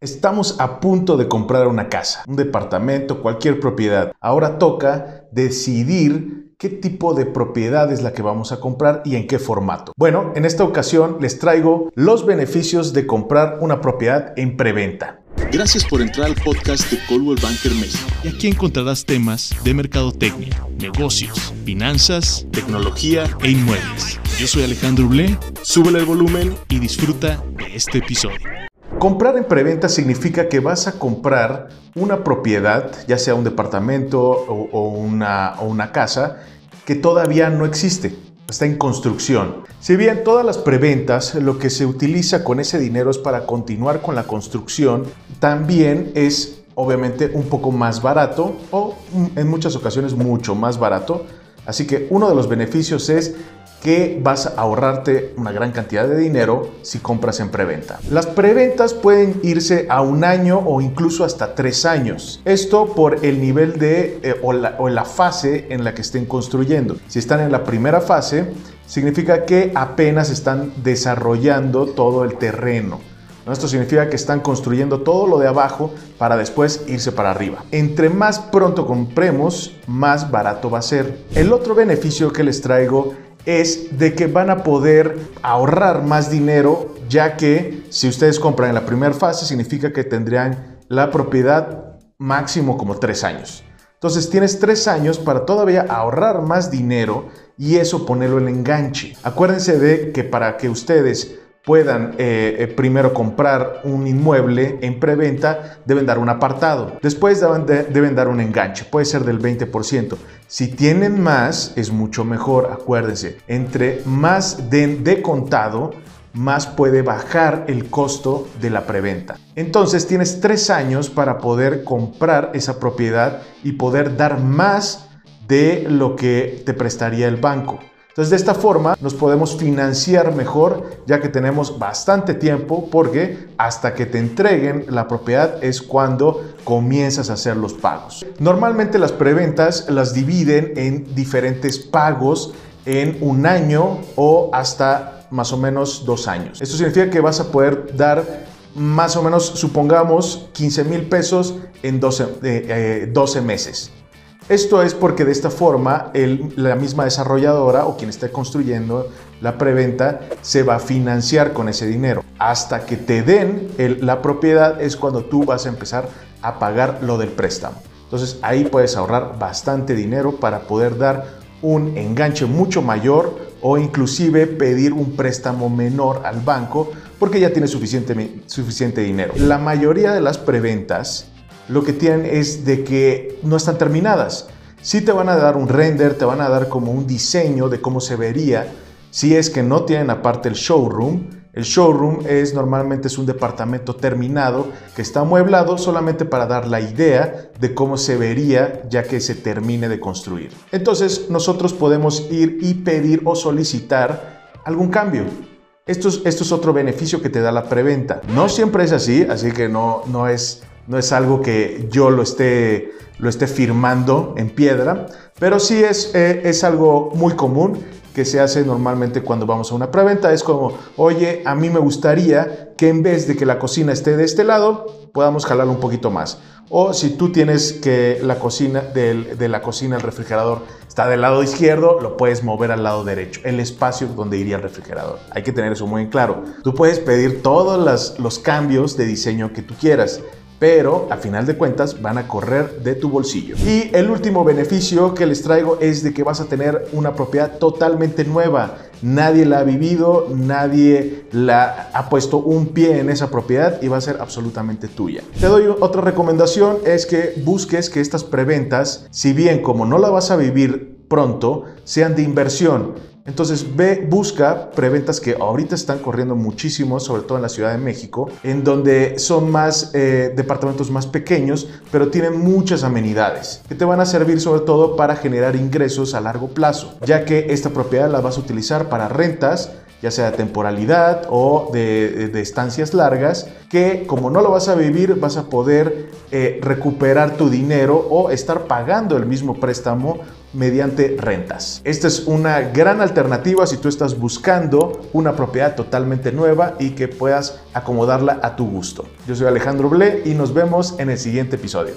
Estamos a punto de comprar una casa, un departamento, cualquier propiedad. Ahora toca decidir qué tipo de propiedad es la que vamos a comprar y en qué formato. Bueno, en esta ocasión les traigo los beneficios de comprar una propiedad en preventa. Gracias por entrar al podcast de Coldwell Banker México. Y aquí encontrarás temas de mercadotecnia, negocios, finanzas, tecnología e inmuebles. Yo soy Alejandro Blé, súbele el volumen y disfruta de este episodio. Comprar en preventa significa que vas a comprar una propiedad, ya sea un departamento o, una, una casa, que todavía no existe, está en construcción. Si bien todas las preventas, lo que se utiliza con ese dinero es para continuar con la construcción, también es obviamente un poco más barato o en muchas ocasiones mucho más barato. Así que uno de los beneficios es que vas a ahorrarte una gran cantidad de dinero si compras en preventa. Las preventas pueden irse a un año o incluso hasta tres años. Esto por el nivel de eh, o, la, o la fase en la que estén construyendo. Si están en la primera fase, significa que apenas están desarrollando todo el terreno. Esto significa que están construyendo todo lo de abajo para después irse para arriba. Entre más pronto compremos, más barato va a ser. El otro beneficio que les traigo es de que van a poder ahorrar más dinero, ya que si ustedes compran en la primera fase, significa que tendrían la propiedad máximo como tres años. Entonces tienes tres años para todavía ahorrar más dinero y eso ponerlo en enganche. Acuérdense de que para que ustedes puedan eh, eh, primero comprar un inmueble en preventa, deben dar un apartado. Después deben, dar un enganche, puede ser del 20%. Si tienen más, es mucho mejor, acuérdense. Entre más den de contado, más puede bajar el costo de la preventa. Entonces tienes tres años para poder comprar esa propiedad y poder dar más de lo que te prestaría el banco. Entonces, de esta forma nos podemos financiar mejor, ya que tenemos bastante tiempo, porque hasta que te entreguen la propiedad es cuando comienzas a hacer los pagos. Normalmente las preventas las dividen en diferentes pagos en un año o hasta más o menos dos años. Esto significa que vas a poder dar más o menos, supongamos, 15 mil pesos en 12, 12 eh, meses. Esto es porque de esta forma la misma desarrolladora o quien esté construyendo la preventa se va a financiar con ese dinero. Hasta que te den la propiedad es cuando tú vas a empezar a pagar lo del préstamo. Entonces ahí puedes ahorrar bastante dinero para poder dar un enganche mucho mayor o inclusive pedir un préstamo menor al banco porque ya tienes suficiente, suficiente dinero. La mayoría de las preventas lo que tienen es de que no están terminadas. Sí te van a dar un render, te van a dar como un diseño de cómo se vería, si es que no tienen aparte el showroom. El showroom es normalmente es un departamento terminado que está amueblado solamente para dar la idea de cómo se vería ya que se termine de construir. Entonces nosotros podemos ir y pedir o solicitar algún cambio. Esto es, esto es otro beneficio que te da la preventa. No siempre es así, así que no, no es no es algo que yo lo esté, lo esté firmando en piedra, pero sí es, eh, es algo muy común que se hace normalmente cuando vamos a una preventa. Es como, oye, a mí me gustaría que en vez de que la cocina esté de este lado, podamos jalar un poquito más. O si tú tienes que la cocina, de, de la cocina, el refrigerador está del lado izquierdo, lo puedes mover al lado derecho, el espacio donde iría el refrigerador. Hay que tener eso muy en claro. Tú puedes pedir todos los cambios de diseño que tú quieras pero a final de cuentas van a correr de tu bolsillo. Y el último beneficio que les traigo es de que vas a tener una propiedad totalmente nueva. Nadie la ha vivido, nadie la ha puesto un pie en esa propiedad y va a ser absolutamente tuya. Te doy otra recomendación, es que busques que estas preventas, si bien como no la vas a vivir pronto, sean de inversión. Entonces busca preventas que ahorita están corriendo muchísimo, sobre todo en la Ciudad de México, en donde son más eh, departamentos más pequeños, pero tienen muchas amenidades que te van a servir sobre todo para generar ingresos a largo plazo, ya que esta propiedad la vas a utilizar para rentas ya sea de temporalidad o de, estancias largas, que como no lo vas a vivir, vas a poder eh, recuperar tu dinero o estar pagando el mismo préstamo mediante rentas. Esta es una gran alternativa si tú estás buscando una propiedad totalmente nueva y que puedas acomodarla a tu gusto. Yo soy Alejandro Ble y nos vemos en el siguiente episodio.